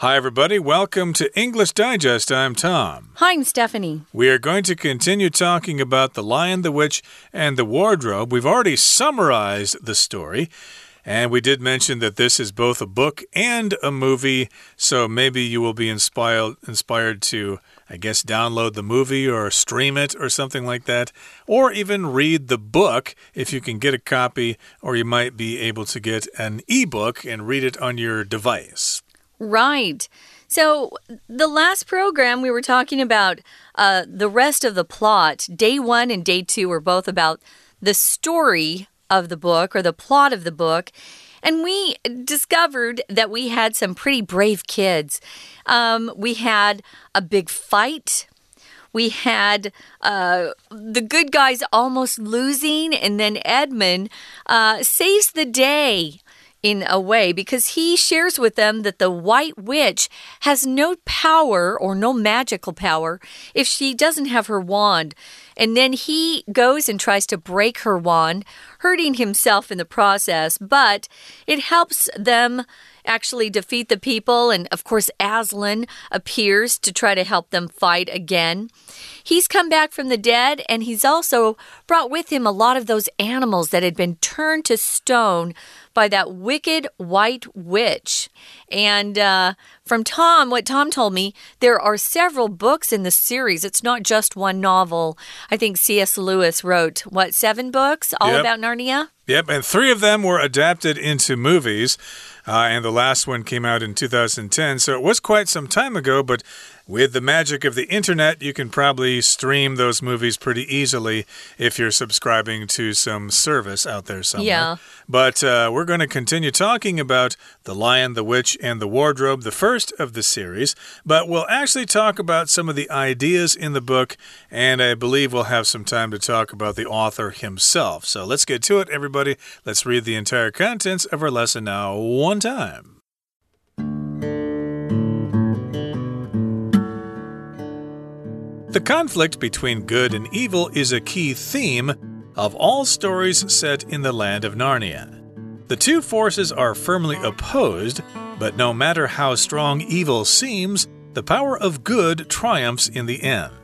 Hi, everybody. Welcome to English Digest. I'm Tom. Hi, I'm Stephanie. We are going to continue talking about The Lion, the Witch, and the Wardrobe. We've already summarized the story. And we did mention that this is both a book and a movie, so maybe you will be inspired inspired to, I guess, download the movie or stream it or something like that, or even read the book if you can get a copy, or you might be able to get an ebook and read it on your device. Right. So, the last program we were talking about uh, the rest of the plot. Day one and day two were both about the story of the book or the plot of the book. And we discovered that we had some pretty brave kids. Um, we had a big fight. We had uh, the good guys almost losing, and then Edmund uh, saves the day in a way because he shares with them that the White Witch has no power or no magical power if she doesn't have her wand. And then he goes and tries to break her wand, hurting himself in the process, but it helps them actually defeat the people. And of course, Aslan appears to try to help them fight again. He's come back from the dead, and he's also brought with him a lot of those animals that had been turned to stone by that wicked white witch. And uh, from Tom, what Tom told me, there are several books in the series. It's not just one novel. I think C.S. Lewis wrote, what, seven books all yep. about Narnia? Yep, and three of them were adapted into movies. Uh, and the last one came out in 2010, so it was quite some time ago, but with the magic of the internet, you can probably stream those movies pretty easily if you're subscribing to some service out there somewhere. Yeah. But uh, we're going to continue talking about The Lion, the Witch, and the Wardrobe, the first of the series. But we'll actually talk about some of the ideas in the book, and I believe we'll have some time to talk about the author himself. So let's get to it, everybody. Let's read the entire contents of our lesson now, one time. The conflict between good and evil is a key theme of all stories set in the land of Narnia. The two forces are firmly opposed, but no matter how strong evil seems, the power of good triumphs in the end.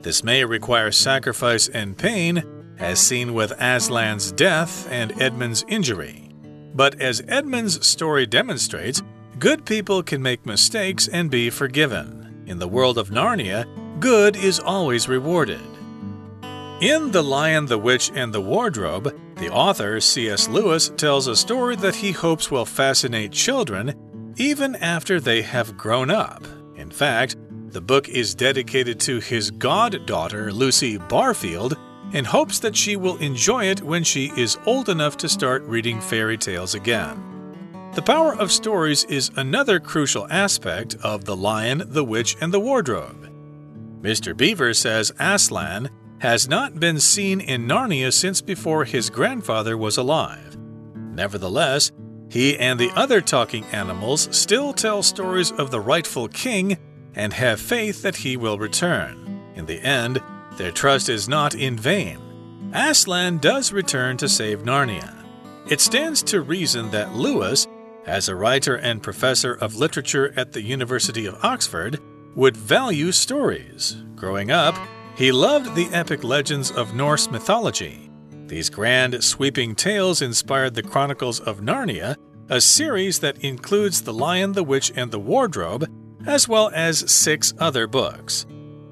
This may require sacrifice and pain, as seen with Aslan's death and Edmund's injury. But as Edmund's story demonstrates, good people can make mistakes and be forgiven. In the world of Narnia, good is always rewarded. In The Lion, the Witch, and the Wardrobe, the author, C.S. Lewis, tells a story that he hopes will fascinate children even after they have grown up. In fact, the book is dedicated to his goddaughter, Lucy Barfield, in hopes that she will enjoy it when she is old enough to start reading fairy tales again. The power of stories is another crucial aspect of The Lion, the Witch, and the Wardrobe. Mr. Beaver says Aslan has not been seen in Narnia since before his grandfather was alive. Nevertheless, he and the other talking animals still tell stories of the rightful king and have faith that he will return. In the end, their trust is not in vain. Aslan does return to save Narnia. It stands to reason that Lewis, as a writer and professor of literature at the University of Oxford, would value stories. Growing up, he loved the epic legends of Norse mythology. These grand, sweeping tales inspired the Chronicles of Narnia, a series that includes The Lion, the Witch, and the Wardrobe, as well as six other books.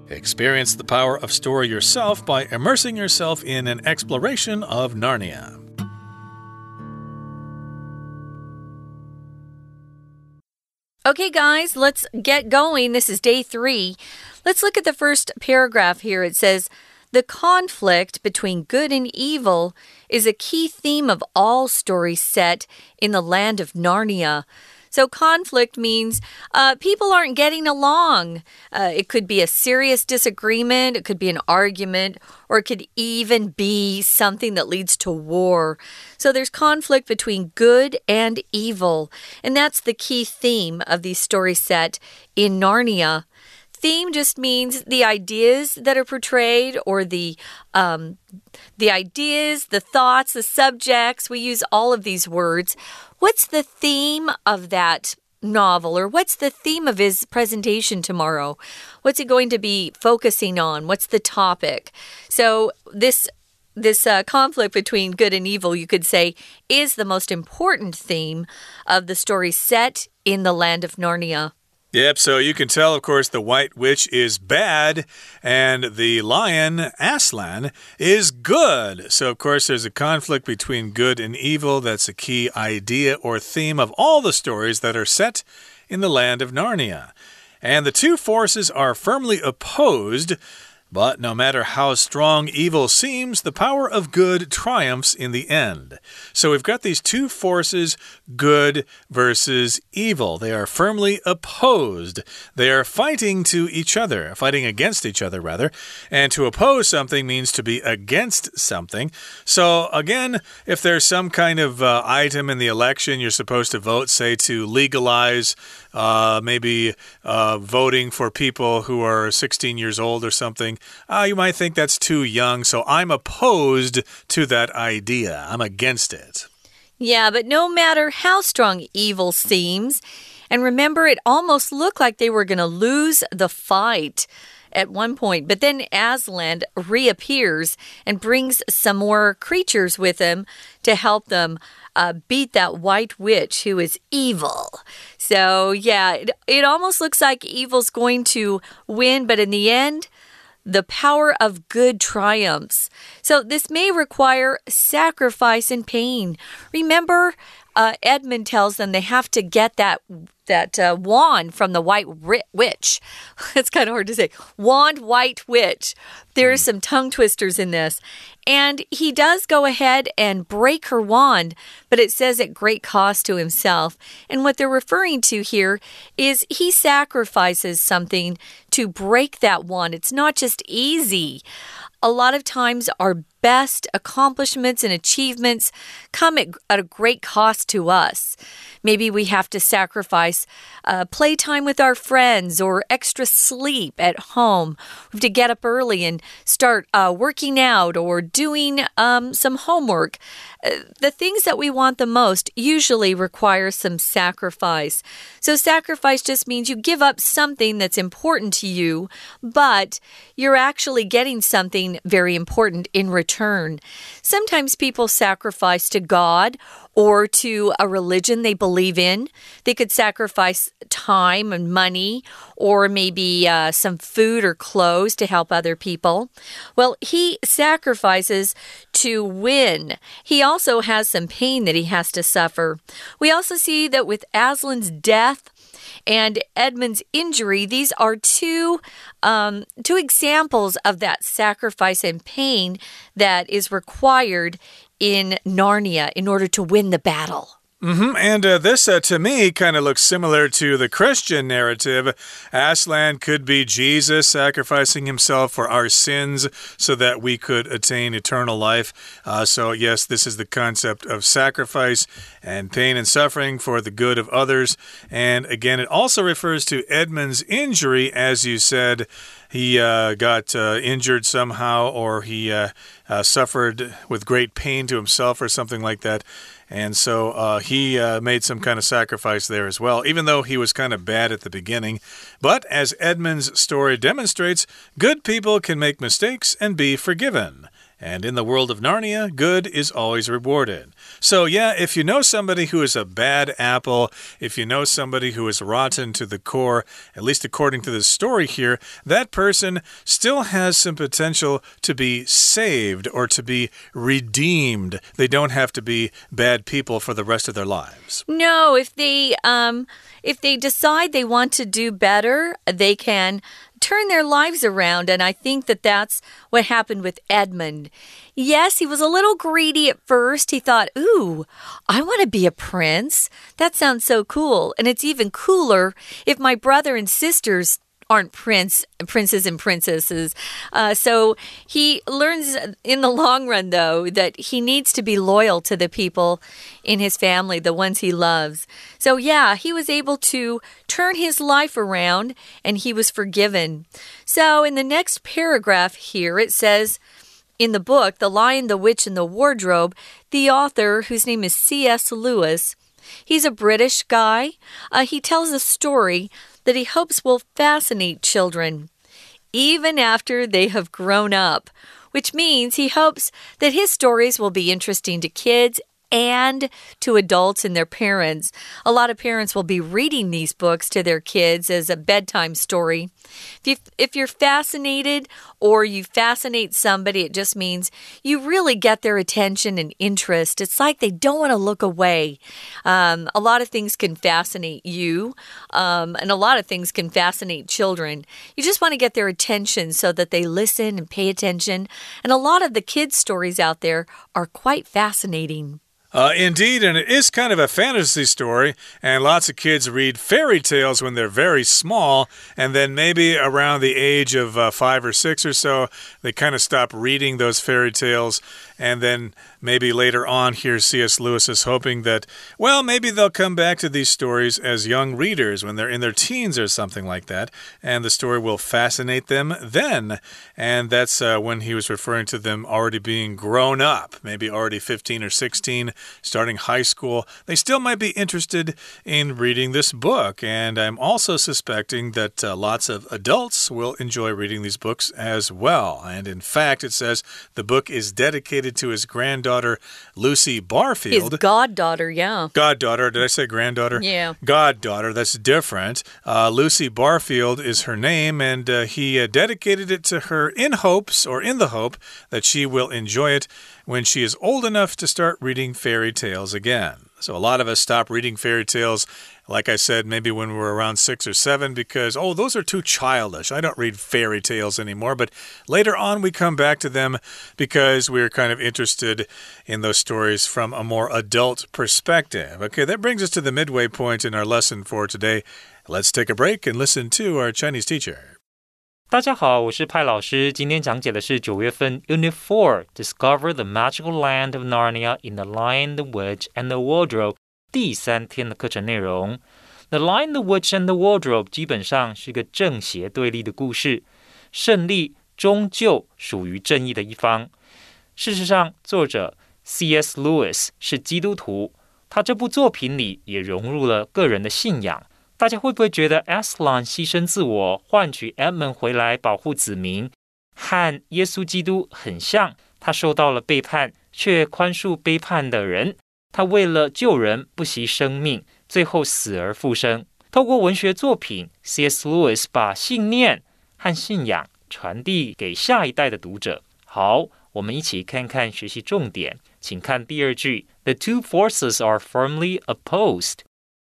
Experience the power of story yourself by immersing yourself in an exploration of Narnia. Okay, guys, let's get going. This is day three. Let's look at the first paragraph here. It says, The conflict between good and evil is a key theme of all stories set in the land of Narnia. So, conflict means uh, people aren't getting along. Uh, it could be a serious disagreement, it could be an argument, or it could even be something that leads to war. So, there's conflict between good and evil. And that's the key theme of the story set in Narnia theme just means the ideas that are portrayed or the um, the ideas, the thoughts, the subjects. We use all of these words. What's the theme of that novel or what's the theme of his presentation tomorrow? What's he going to be focusing on? What's the topic? So, this this uh, conflict between good and evil, you could say, is the most important theme of the story set in the land of Narnia. Yep, so you can tell, of course, the White Witch is bad and the lion, Aslan, is good. So, of course, there's a conflict between good and evil. That's a key idea or theme of all the stories that are set in the land of Narnia. And the two forces are firmly opposed. But no matter how strong evil seems, the power of good triumphs in the end. So we've got these two forces, good versus evil. They are firmly opposed. They are fighting to each other, fighting against each other, rather. And to oppose something means to be against something. So again, if there's some kind of uh, item in the election you're supposed to vote, say to legalize uh, maybe uh, voting for people who are 16 years old or something, uh, you might think that's too young. So I'm opposed to that idea. I'm against it. Yeah, but no matter how strong evil seems, and remember, it almost looked like they were going to lose the fight at one point. But then Aslan reappears and brings some more creatures with him to help them uh, beat that white witch who is evil. So, yeah, it, it almost looks like evil's going to win, but in the end, the power of good triumphs. So, this may require sacrifice and pain. Remember, uh, Edmund tells them they have to get that that uh, wand from the white witch. it's kind of hard to say. Wand white witch. There are some tongue twisters in this. And he does go ahead and break her wand, but it says at great cost to himself. And what they're referring to here is he sacrifices something to break that wand. It's not just easy. A lot of times, our best accomplishments and achievements come at, at a great cost to us. Maybe we have to sacrifice uh, playtime with our friends or extra sleep at home. We have to get up early and start uh, working out or doing um, some homework. Uh, the things that we want the most usually require some sacrifice. So, sacrifice just means you give up something that's important to you, but you're actually getting something very important in return. Sometimes people sacrifice to God or to a religion they believe in. They could sacrifice time and money or maybe uh, some food or clothes to help other people. Well, he sacrifices to win. He also has some pain that he has to suffer. We also see that with Aslan's death, and Edmund's injury. These are two um, two examples of that sacrifice and pain that is required in Narnia in order to win the battle. Mm -hmm. And uh, this, uh, to me, kind of looks similar to the Christian narrative. Aslan could be Jesus sacrificing himself for our sins so that we could attain eternal life. Uh, so, yes, this is the concept of sacrifice and pain and suffering for the good of others. And again, it also refers to Edmund's injury, as you said he uh, got uh, injured somehow or he uh, uh, suffered with great pain to himself or something like that. And so uh, he uh, made some kind of sacrifice there as well, even though he was kind of bad at the beginning. But as Edmund's story demonstrates, good people can make mistakes and be forgiven. And in the world of Narnia, good is always rewarded. So, yeah, if you know somebody who is a bad apple, if you know somebody who is rotten to the core, at least according to the story here, that person still has some potential to be saved or to be redeemed. They don't have to be bad people for the rest of their lives. No, if they um if they decide they want to do better, they can turn their lives around. And I think that that's what happened with Edmund. Yes, he was a little greedy at first. He thought, ooh, I want to be a prince. That sounds so cool. And it's even cooler if my brother and sisters aren't prince princes and princesses. Uh, so he learns in the long run, though, that he needs to be loyal to the people in his family, the ones he loves. So yeah, he was able to turn his life around, and he was forgiven. So in the next paragraph here, it says. In the book, The Lion, the Witch, and the Wardrobe, the author, whose name is C.S. Lewis, He's a British guy. Uh, he tells a story that he hopes will fascinate children, even after they have grown up, which means he hopes that his stories will be interesting to kids and to adults and their parents. A lot of parents will be reading these books to their kids as a bedtime story. If, you, if you're fascinated or you fascinate somebody, it just means you really get their attention and interest. It's like they don't want to look away. Um, a lot of things can fascinate you, um, and a lot of things can fascinate children. You just want to get their attention so that they listen and pay attention. And a lot of the kids' stories out there are quite fascinating. Uh, indeed, and it is kind of a fantasy story, and lots of kids read fairy tales when they're very small, and then maybe around the age of uh, five or six or so, they kind of stop reading those fairy tales and then maybe later on here C.S. Lewis is hoping that, well, maybe they'll come back to these stories as young readers when they're in their teens or something like that, and the story will fascinate them then. And that's uh, when he was referring to them already being grown up, maybe already 15 or 16, starting high school. They still might be interested in reading this book. And I'm also suspecting that uh, lots of adults will enjoy reading these books as well. And in fact, it says the book is dedicated dedicated to his granddaughter, Lucy Barfield. His goddaughter, yeah. Goddaughter. Did I say granddaughter? Yeah. Goddaughter. That's different. Uh, Lucy Barfield is her name, and uh, he uh, dedicated it to her in hopes, or in the hope, that she will enjoy it when she is old enough to start reading fairy tales again. So, a lot of us stop reading fairy tales like I said, maybe when we were around six or seven, because, oh, those are too childish. I don't read fairy tales anymore. But later on, we come back to them because we're kind of interested in those stories from a more adult perspective. Okay, that brings us to the midway point in our lesson for today. Let's take a break and listen to our Chinese teacher. 大家好，我是派老师。今天讲解的是九月份 Unit Four Discover the Magical Land of Narnia in the Lion, the Witch, and the Wardrobe 第三天的课程内容，《The Lion, the Witch, and the Wardrobe》基本上是个正邪对立的故事，胜利终究属于正义的一方。事实上，作者 C.S. Lewis 是基督徒，他这部作品里也融入了个人的信仰。大家会不会觉得 Aslan 牺牲自我换取 Edmund 回来保护子民，和耶稣基督很像？他受到了背叛，却宽恕背叛的人。他为了救人不惜生命，最后死而复生。透过文学作品，C.S. Lewis 把信念和信仰传递给下一代的读者。好，我们一起看看学习重点。请看第二句：The two forces are firmly opposed。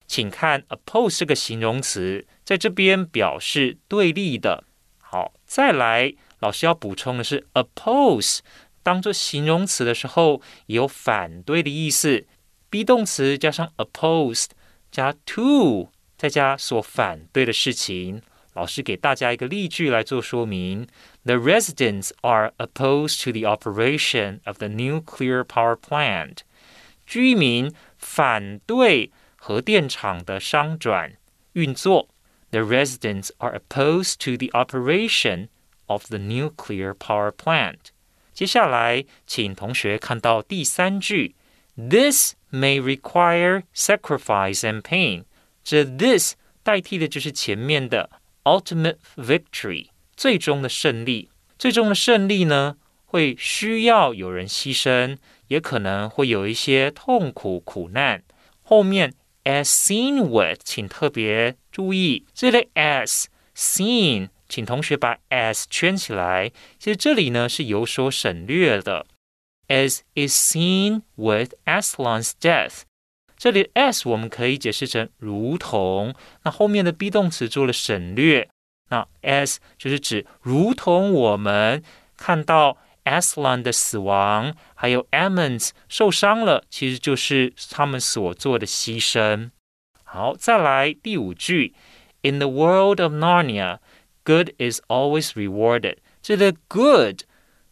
请看 oppose 这个形容词，在这边表示对立的。好，再来，老师要补充的是，oppose 当做形容词的时候，有反对的意思。be 动词加上 opposed 加 to，再加所反对的事情。老师给大家一个例句来做说明：The residents are opposed to the operation of the nuclear power plant。居民反对核电厂的商转运作。The residents are opposed to the operation of the nuclear power plant。接下来，请同学看到第三句：This may require sacrifice and pain。这 this 代替的就是前面的 ultimate victory，最终的胜利。最终的胜利呢，会需要有人牺牲，也可能会有一些痛苦苦难。后面 as seen with，请特别注意这类 as seen，请同学把 as 圈起来。其实这里呢是有所省略的。as is seen with Aslan's death。这里 as 我们可以解释成如同，那后面的 be 动词做了省略。那 as 就是指如同我们看到 Aslan 的死亡，还有 Edmund's 受伤了，其实就是他们所做的牺牲。好，再来第五句，In the world of Narnia, good is always rewarded。这里的 good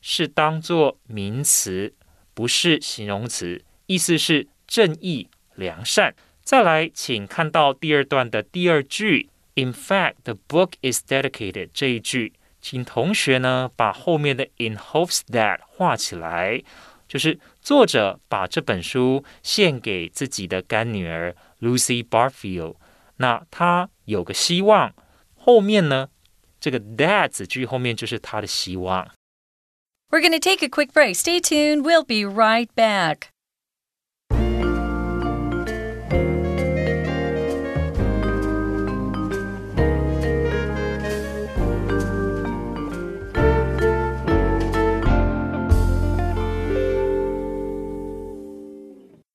是当做名词，不是形容词，意思是正义、良善。再来，请看到第二段的第二句，In fact, the book is dedicated 这一句，请同学呢把后面的 in hopes that 画起来。就是作者把这本书献给自己的干女儿 Lucy Barfield。那他有个希望，后面呢，这个 that 子句后面就是他的希望。We're going to take a quick break. Stay tuned. We'll be right back.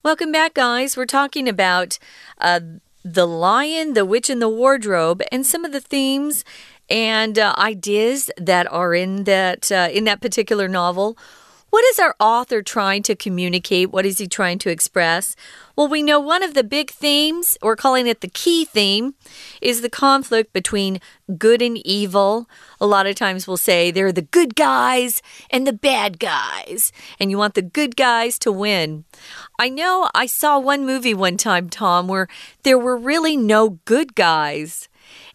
Welcome back, guys. We're talking about uh, The Lion, the Witch, and the Wardrobe, and some of the themes and uh, ideas that are in that uh, in that particular novel. What is our author trying to communicate? What is he trying to express? Well, we know one of the big themes, we're calling it the key theme, is the conflict between good and evil. A lot of times we'll say there are the good guys and the bad guys, and you want the good guys to win. I know I saw one movie one time, Tom, where there were really no good guys.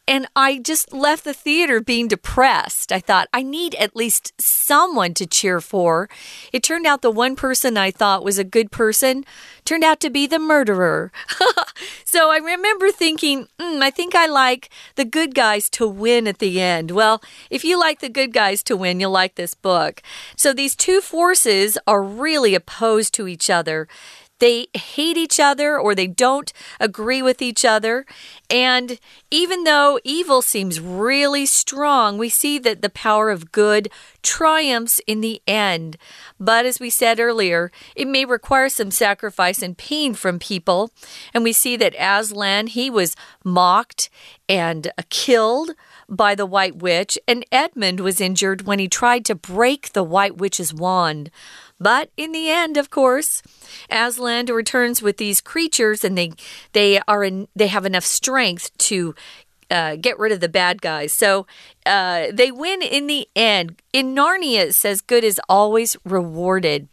And I just left the theater being depressed. I thought, I need at least someone to cheer for. It turned out the one person I thought was a good person turned out to be the murderer. so I remember thinking, mm, I think I like the good guys to win at the end. Well, if you like the good guys to win, you'll like this book. So these two forces are really opposed to each other they hate each other or they don't agree with each other. And even though evil seems really strong, we see that the power of good triumphs in the end. But as we said earlier, it may require some sacrifice and pain from people. And we see that Aslan, he was mocked and uh, killed by the White Witch, and Edmund was injured when he tried to break the White Witch's wand. But in the end, of course, Aslan returns with these creatures, and they they are in, they have enough strength to uh, get rid of the bad guys. So uh, they win in the end. In Narnia, it says good is always rewarded.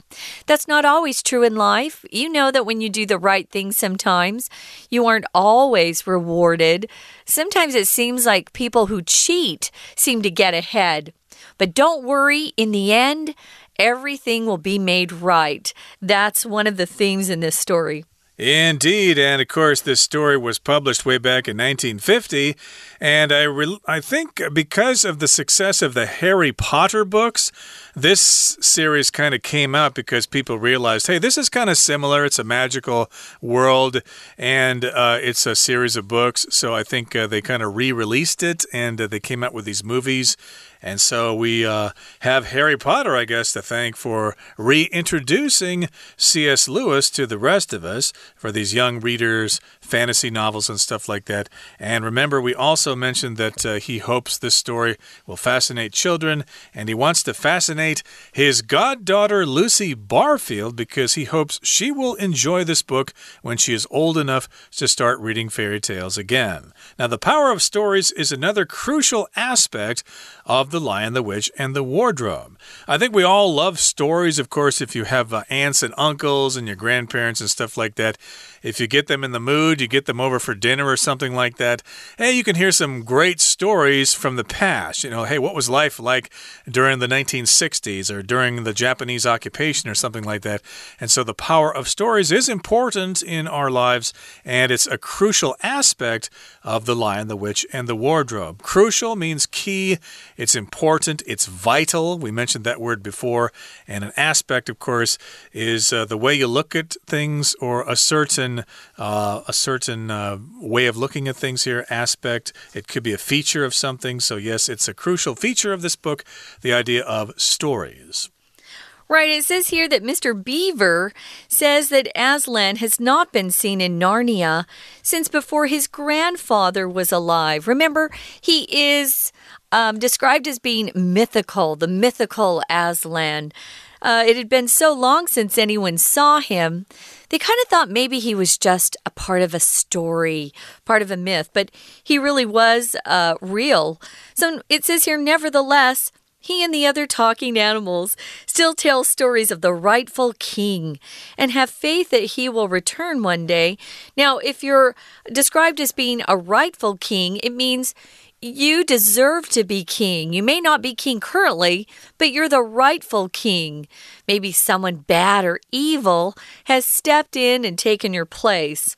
That's not always true in life. You know that when you do the right thing, sometimes you aren't always rewarded. Sometimes it seems like people who cheat seem to get ahead. But don't worry, in the end, everything will be made right. That's one of the themes in this story. Indeed, and of course, this story was published way back in 1950, and I I think because of the success of the Harry Potter books, this series kind of came out because people realized, hey, this is kind of similar. It's a magical world, and uh, it's a series of books. So I think uh, they kind of re-released it, and uh, they came out with these movies. And so we uh, have Harry Potter, I guess, to thank for reintroducing C.S. Lewis to the rest of us for these young readers, fantasy novels, and stuff like that. And remember, we also mentioned that uh, he hopes this story will fascinate children, and he wants to fascinate his goddaughter, Lucy Barfield, because he hopes she will enjoy this book when she is old enough to start reading fairy tales again. Now, the power of stories is another crucial aspect of The Lion, the Witch, and the Wardrobe. I think we all love stories, of course, if you have uh, aunts and uncles and your grandparents and stuff like that. If you get them in the mood, you get them over for dinner or something like that. Hey, you can hear some great stories from the past. You know, hey, what was life like during the 1960s or during the Japanese occupation or something like that? And so the power of stories is important in our lives, and it's a crucial aspect of The Lion, the Witch, and the Wardrobe. Crucial means key, it's important, it's vital. We mentioned that word before. And an aspect, of course, is uh, the way you look at things or a certain uh, a certain uh, way of looking at things here, aspect. It could be a feature of something. So, yes, it's a crucial feature of this book the idea of stories. Right, it says here that Mr. Beaver says that Aslan has not been seen in Narnia since before his grandfather was alive. Remember, he is um, described as being mythical, the mythical Aslan. Uh, it had been so long since anyone saw him they kind of thought maybe he was just a part of a story, part of a myth, but he really was uh, real. So it says here, nevertheless, he and the other talking animals still tell stories of the rightful king and have faith that he will return one day. Now, if you're described as being a rightful king, it means you deserve to be king. You may not be king currently, but you're the rightful king. Maybe someone bad or evil has stepped in and taken your place.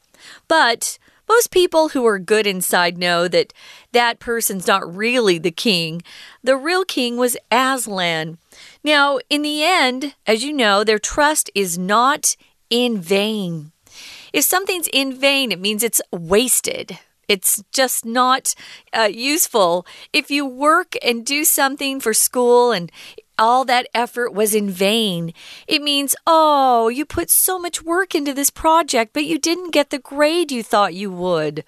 But most people who are good inside know that that person's not really the king. The real king was Aslan. Now, in the end, as you know, their trust is not in vain. If something's in vain, it means it's wasted. It's just not uh, useful. If you work and do something for school and all that effort was in vain. It means, oh, you put so much work into this project, but you didn't get the grade you thought you would.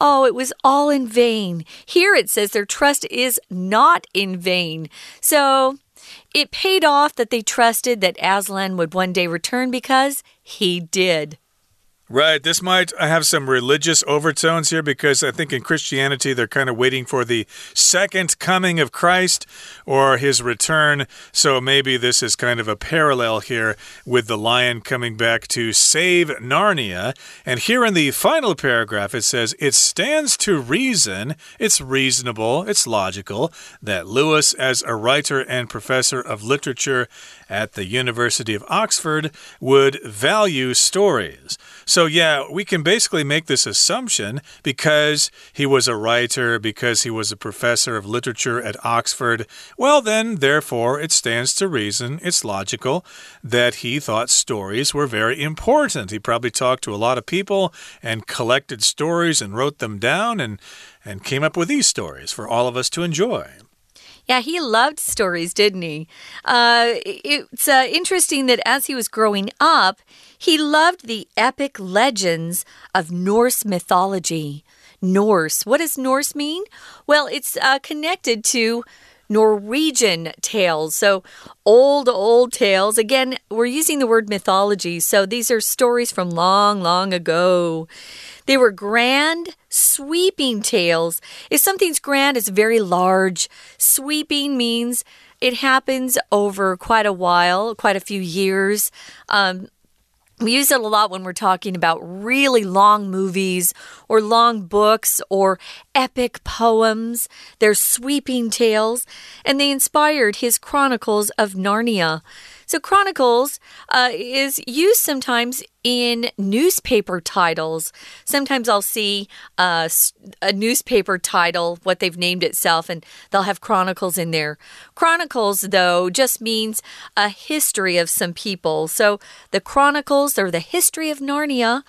Oh, it was all in vain. Here it says their trust is not in vain. So it paid off that they trusted that Aslan would one day return because he did. Right. This might have some religious overtones here because I think in Christianity they're kind of waiting for the second coming of Christ or his return. So maybe this is kind of a parallel here with the lion coming back to save Narnia. And here in the final paragraph it says, It stands to reason, it's reasonable, it's logical, that Lewis, as a writer and professor of literature at the University of Oxford, would value stories. So, yeah, we can basically make this assumption because he was a writer, because he was a professor of literature at Oxford. Well, then, therefore, it stands to reason, it's logical, that he thought stories were very important. He probably talked to a lot of people and collected stories and wrote them down and, and came up with these stories for all of us to enjoy. Yeah, he loved stories, didn't he? Uh, it's uh, interesting that as he was growing up, he loved the epic legends of Norse mythology. Norse. What does Norse mean? Well, it's uh, connected to Norwegian tales. So, old, old tales. Again, we're using the word mythology. So, these are stories from long, long ago. They were grand, sweeping tales. If something's grand, it's very large. Sweeping means it happens over quite a while, quite a few years. Um, we use it a lot when we're talking about really long movies or long books or epic poems. They're sweeping tales, and they inspired his Chronicles of Narnia. So, Chronicles uh, is used sometimes in newspaper titles. Sometimes I'll see uh, a newspaper title, what they've named itself, and they'll have Chronicles in there. Chronicles, though, just means a history of some people. So, the Chronicles, or the history of Narnia,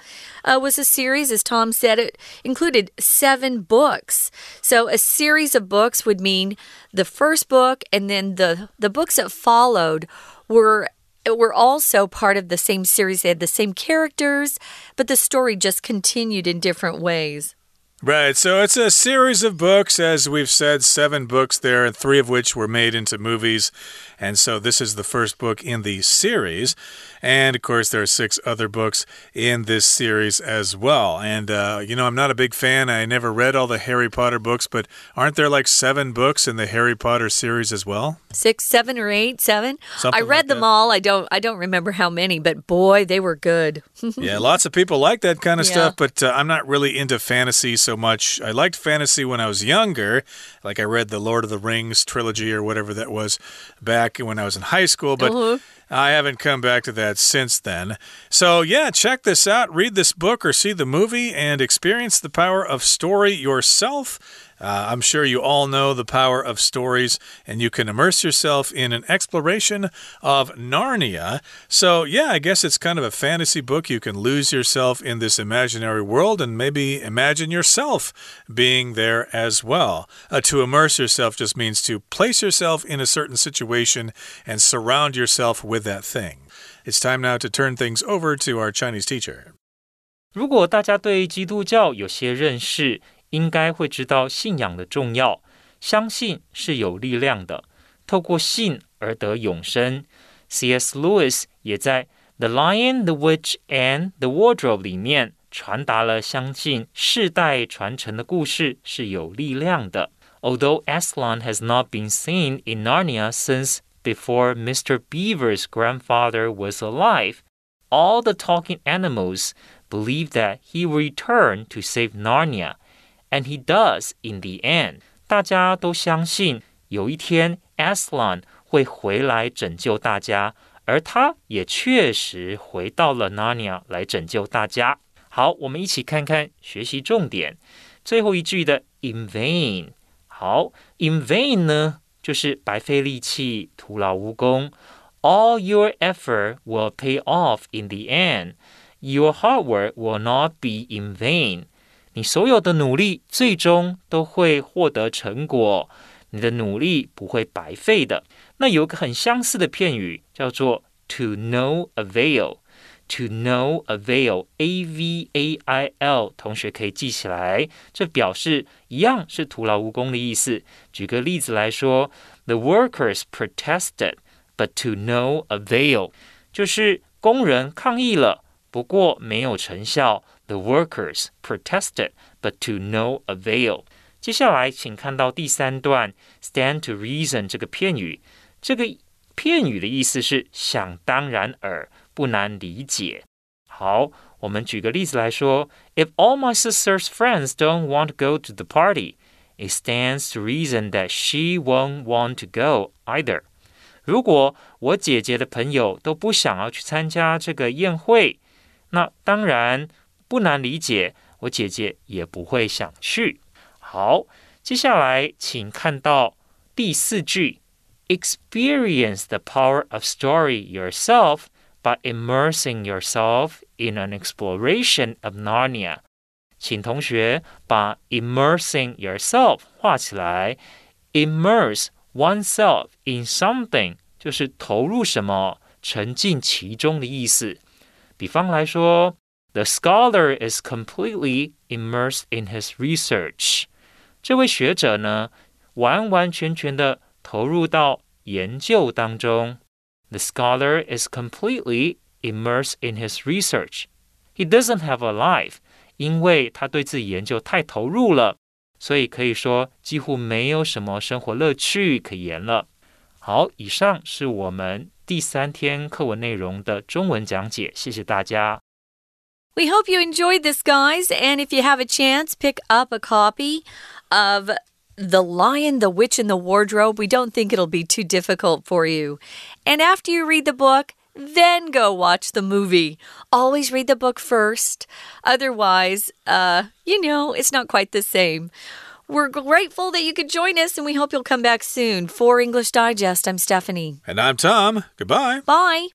uh, was a series, as Tom said, it included seven books. So, a series of books would mean the first book and then the, the books that followed were were also part of the same series. They had the same characters, but the story just continued in different ways. Right, so it's a series of books, as we've said, seven books there, and three of which were made into movies. And so this is the first book in the series. And of course, there are six other books in this series as well. And, uh, you know, I'm not a big fan. I never read all the Harry Potter books, but aren't there like seven books in the Harry Potter series as well? Six, seven, or eight, seven. Something I read like them that. all. I don't. I don't remember how many, but boy, they were good. yeah, lots of people like that kind of Yeah. stuff, but uh, I'm not really into fantasy so much. I liked fantasy when I was younger. Like I read the Lord of the Rings trilogy or whatever that was back when I was in high school, but Uh-huh. I haven't come back to that since then. So, yeah, check this out. Read this book or see the movie and experience the power of story yourself. Uh, I'm sure you all know the power of stories, and you can immerse yourself in an exploration of Narnia. So, yeah, I guess it's kind of a fantasy book. You can lose yourself in this imaginary world and maybe imagine yourself being there as well. Uh, to immerse yourself just means to place yourself in a certain situation and surround yourself with that thing. It's time now to turn things over to our Chinese teacher. 如果大家对基督教有些认识， 应该会知道信仰的重要。相信是有力量的，透过信而得永生。C.S. Lewis 也在《The Lion, the Witch and the Wardrobe》里面传达了相信世代传承的故事是有力量的。Although Aslan has not been seen in Narnia since before Mr. Beaver's grandfather was alive, all the talking animals believe that he will return to save Narnia, and he does in the end. 大家都相信有一天 Aslan 会回来拯救大家，而他也确实回到了 Narnia 来拯救大家。好，我们一起看看学习重点。最后一句的 in vain，好，in vain 呢，就是白费力气、徒劳无功。All your effort will pay off in the end. Your hard work will not be in vain. 你所有的努力最终都会获得成果，你的努力不会白费的。那有个很相似的片语叫做 to no avail。To no avail, A V A I L，同学可以记起来，这表示一样是徒劳无功的意思。举个例子来说，The workers protested, but to no avail，就是工人抗议了，不过没有成效。The workers protested, but to no avail。接下来，请看到第三段，stand to reason 这个片语，这个片语的意思是想当然耳。不难理解。好，我们举个例子来说：If all my sister's friends don't want to go to the party, it stands to reason that she won't want to go either. 如果我姐姐的朋友都不想要去参加这个宴会，那当然 不难理解，我姐姐也不会想去。好，接下来请看到第四句：Experience the power of story yourself by immersing yourself in an exploration of Narnia。请同学把 immersing yourself 画起来。Immerse oneself in something 就是投入什么、沉浸其中的意思。比方来说 ，The scholar is completely immersed in his research。这位学者呢，完完全全的投入到研究当中。The scholar is completely immersed in his research. He doesn't have a life，因为他对自己研究太投入了，所以可以说几乎没有什么生活乐趣可言了。好，以上是我们第三天课文内容的中文讲解，谢谢大家。 We hope you enjoyed this, guys, and if you have a chance, pick up a copy of the Lion, the Witch, and the Wardrobe, we don't think it'll be too difficult for you. And after you read the book, then go watch the movie. Always read the book first. Otherwise, uh, you know, it's not quite the same. We're grateful that you could join us and we hope you'll come back soon. For English Digest, I'm Stephanie. And I'm Tom. Goodbye. Bye.